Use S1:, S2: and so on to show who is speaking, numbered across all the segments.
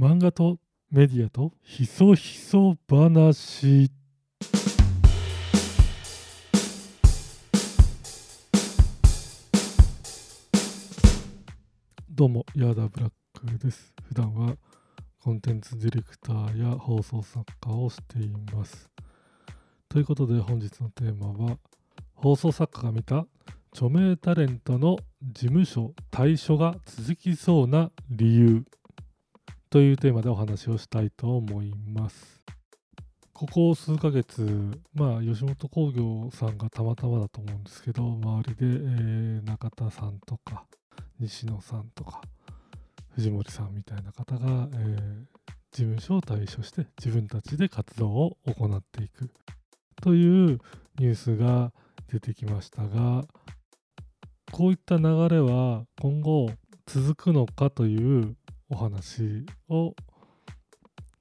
S1: 漫画とメディアとひそひそ話。どうもヤーダブラックです。普段はコンテンツディレクターや放送作家をしています。ということで本日のテーマは放送作家が見た著名タレントの事務所退所が続きそうな理由。というテーマでお話をしたいと思います。ここ数ヶ月まあ吉本興業さんがたまたまだと思うんですけど周りで、えー、中田さんとか西野さんとか藤森さんみたいな方が、えー、事務所を退所して自分たちで活動を行っていく。というニュースが出てきましたがこういった流れは今後続くのかというお話を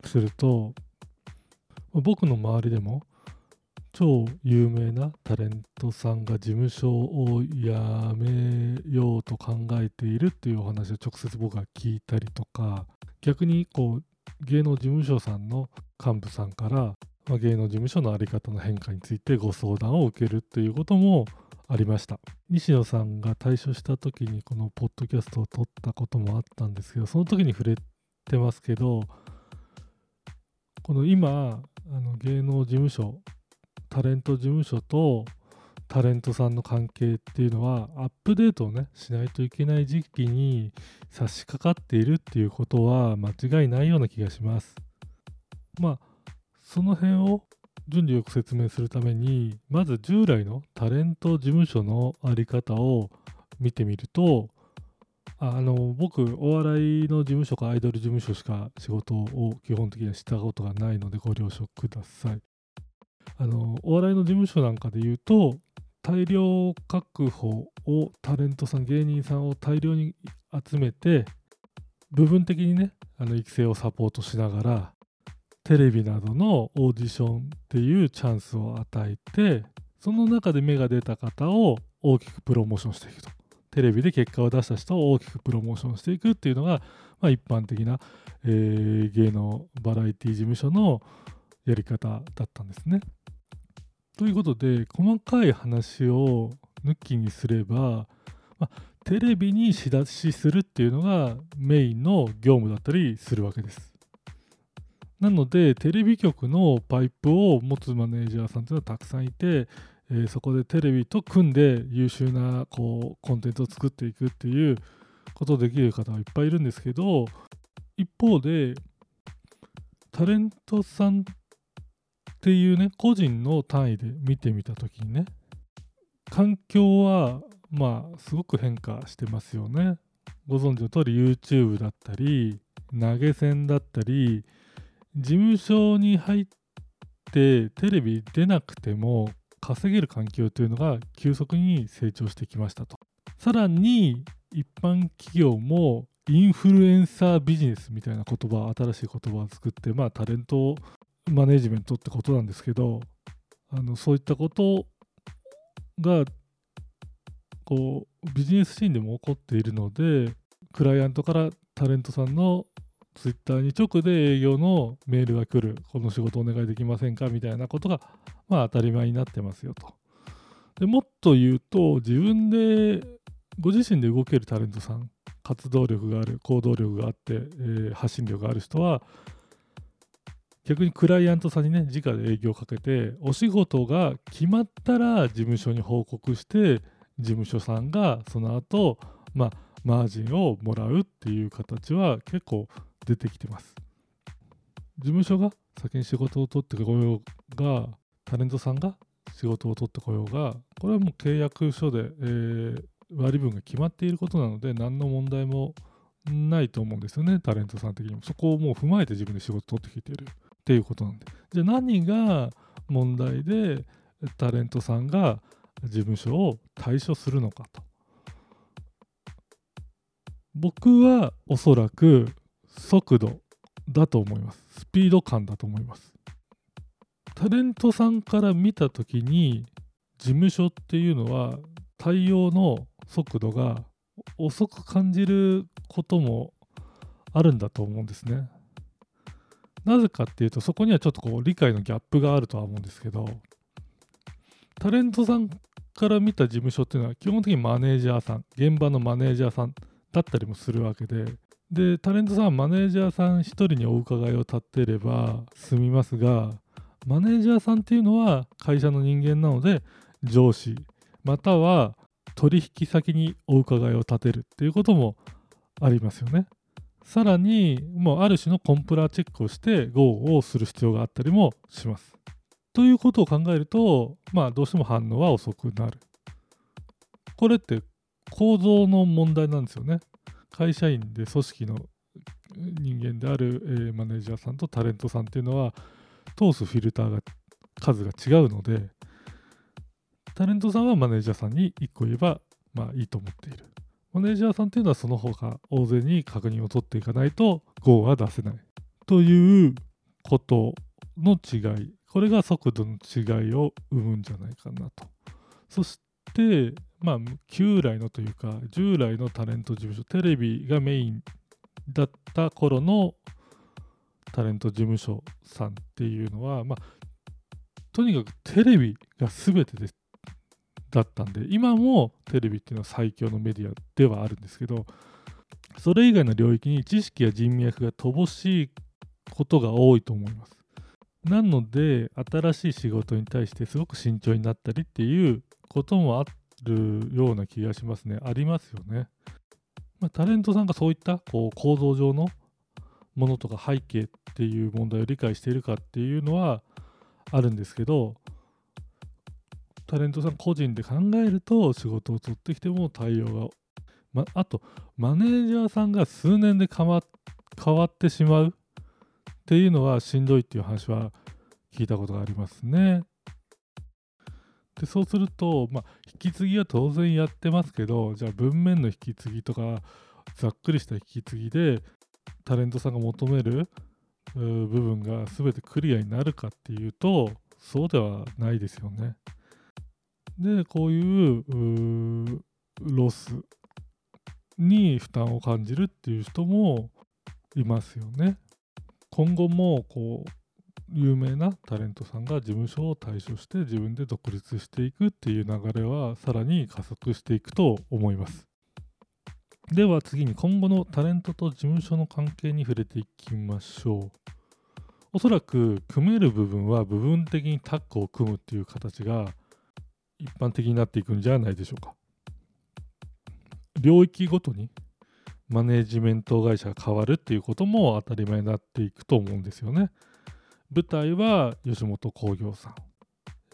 S1: すると僕の周りでも超有名なタレントさんが事務所を辞めようと考えているっていうお話を直接僕が聞いたりとか逆にこう芸能事務所さんの幹部さんから、まあ、芸能事務所の在り方の変化についてご相談を受けるっていうこともありました。西野さんが退所した時にこのポッドキャストを撮ったこともあったんですけどその時に触れてますけどこの今あの芸能事務所タレント事務所とタレントさんの関係っていうのはアップデートをねしないといけない時期に差し掛かっているっていうことは間違いないような気がします。まあその辺を順序よく説明するためにまず従来のタレント事務所の在り方を見てみるとあの僕お笑いの事務所かアイドル事務所しか仕事を基本的にはしたことがないのでご了承ください。あのお笑いの事務所なんかで言うと大量確保をタレントさん芸人さんを大量に集めて部分的にねあの育成をサポートしながらテレビなどのオーディションっていうチャンスを与えてその中で芽が出た方を大きくプロモーションしていくとテレビで結果を出した人を大きくプロモーションしていくっていうのが、まあ、一般的な、えー、芸能バラエティ事務所のやり方だったんですね。ということで細かい話を抜きにすれば、まあ、テレビに仕出しするっていうのがメインの業務だったりするわけです。なのでテレビ局のパイプを持つマネージャーさんというのはたくさんいて、えー、そこでテレビと組んで優秀なこうコンテンツを作っていくっていうことをできる方はいっぱいいるんですけど一方でタレントさんっていうね個人の単位で見てみた時にね環境はまあすごく変化してますよね。ご存知の通り YouTube だったり投げ銭だったり事務所に入ってテレビ出なくても稼げる環境というのが急速に成長してきましたと。さらに一般企業もインフルエンサービジネスみたいな言葉新しい言葉を作ってまあタレントマネジメントってことなんですけどあのそういったことがこうビジネスシーンでも起こっているのでクライアントからタレントさんのツイッターに直で営業のメールが来る、この仕事お願いできませんかみたいなことが、まあ当たり前になってますよと。でもっと言うと、自分で、ご自身で動けるタレントさん、活動力がある、行動力があって、えー、発信力がある人は、逆にクライアントさんにね、直で営業をかけて、お仕事が決まったら事務所に報告して、事務所さんがその後、まあ、マージンをもらうっていう形は結構出てきてます。事務所が先に仕事を取ってこようが、タレントさんが仕事を取ってこようが、これはもう契約書で、えー、割り分が決まっていることなので、何の問題もないと思うんですよね、タレントさん的にも。そこをもう踏まえて自分で仕事を取ってきているっていうことなんで。じゃあ何が問題でタレントさんが事務所を退所するのかと。僕はおそらく速度だと思います。スピード感だと思います。タレントさんから見た時に事務所っていうのは対応の速度が遅く感じることもあるんだと思うんですね。なぜかっていうとそこにはちょっとこう理解のギャップがあるとは思うんですけどタレントさんから見た事務所っていうのは基本的にマネージャーさん現場のマネージャーさんだったりもするわけででタレントさんマネージャーさん1人にお伺いを立てれば済みますがマネージャーさんっていうのは会社の人間なので上司または取引先にお伺いを立てるっていうこともありますよね。さらにもうある種のコンプラチェックをして GO をする必要があったりもします。ということを考えるとまあどうしても反応は遅くなる。これって構造の問題なんですよね。会社員で組織の人間である、えー、マネージャーさんとタレントさんっていうのは通すフィルターが数が違うのでタレントさんはマネージャーさんに1個言えばまあいいと思っている。マネージャーさんっていうのはその他大勢に確認を取っていかないと GO は出せない。ということの違い。これが速度の違いを生むんじゃないかなと。そしてまあ旧来のというか従来のタレント事務所テレビがメインだった頃のタレント事務所さんっていうのはまあとにかくテレビが全てですだったんで今もテレビっていうのは最強のメディアではあるんですけどそれ以外の領域に知識や人脈が乏しいことが多いと思います。なので新しい仕事に対してすごく慎重になったりっていうこともあるような気がしますねありますよね、まあ、タレントさんがそういったこう構造上のものとか背景っていう問題を理解しているかっていうのはあるんですけどタレントさん個人で考えると仕事を取ってきても対応が、ま、あとマネージャーさんが数年で変わ変わってしまうっていうのはしんどいっていう話は聞いたことがありますね。でそうすると、まあ、引き継ぎは当然やってますけどじゃあ文面の引き継ぎとかざっくりした引き継ぎでタレントさんが求める部分が全てクリアになるかっていうとそうではないですよね。でこういうロスに負担を感じるっていう人もいますよね。今後もこう有名なタレントさんが事務所を退所して自分で独立していくっていう流れはさらに加速していくと思います。では次に今後のタレントと事務所の関係に触れていきましょう。おそらく組める部分は部分的にタッグを組むっていう形が一般的になっていくんじゃないでしょうか。領域ごとにマネジメント会社が変わるっていうことも当たり前になっていくと思うんですよね。舞台は吉本興業さん、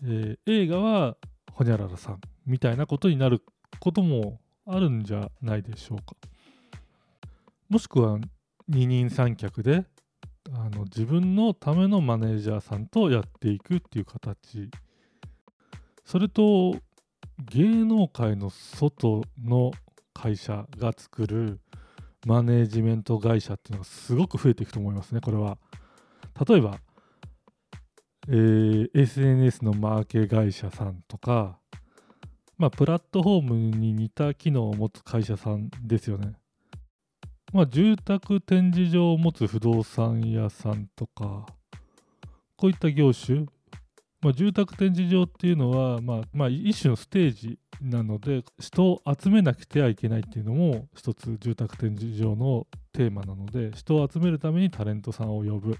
S1: えー、映画はホニャララさんみたいなことになることもあるんじゃないでしょうか。もしくは二人三脚であの自分のためのマネージャーさんとやっていくっていう形それと芸能界の外の会社が作るマネージメント会社っていうのがすごく増えていくと思いますね、これは。例えば、えー、SNS のマーケ会社さんとか、まあ、プラットフォームに似た機能を持つ会社さんですよね。まあ、住宅展示場を持つ不動産屋さんとか、こういった業種、まあ、住宅展示場っていうのは、まあ、まあ、一種のステージなので人を集めなくてはいけないっていうのも一つ住宅展示場のテーマなので人を集めるためにタレントさんを呼ぶ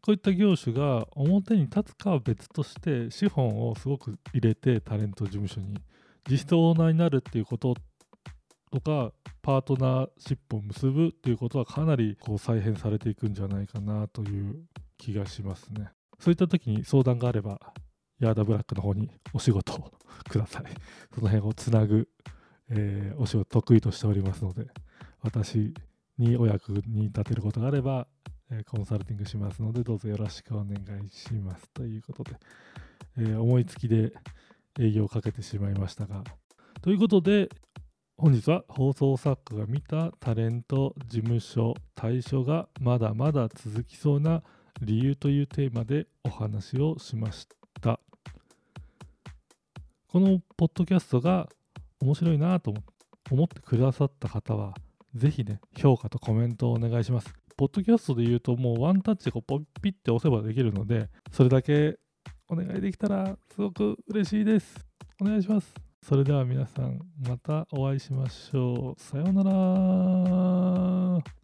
S1: こういった業種が表に立つかは別として資本をすごく入れてタレント事務所に実質オーナーになるっていうこととかパートナーシップを結ぶっていうことはかなりこう再編されていくんじゃないかなという気がしますね。そういった時に相談があれば、ヤーダブラックの方にお仕事をください。その辺をつなぐ、えー、お仕事得意としておりますので、私にお役に立てることがあれば、え、コンサルティングしますので、どうぞよろしくお願いします。ということで、え、思いつきで営業をかけてしまいましたが、ということで、本日は放送作家が見たタレント事務所対処がまだまだ続きそうな理由というテーマでお話をしましたこのポッドキャストが面白いなと思ってくださった方はぜひね評価とコメントをお願いしますポッドキャストで言うともうワンタッチでポッピッて押せばできるので、それだけお願いできたらすごく嬉しいです。お願いします。それでは皆さんまたお会いしましょう。さようなら。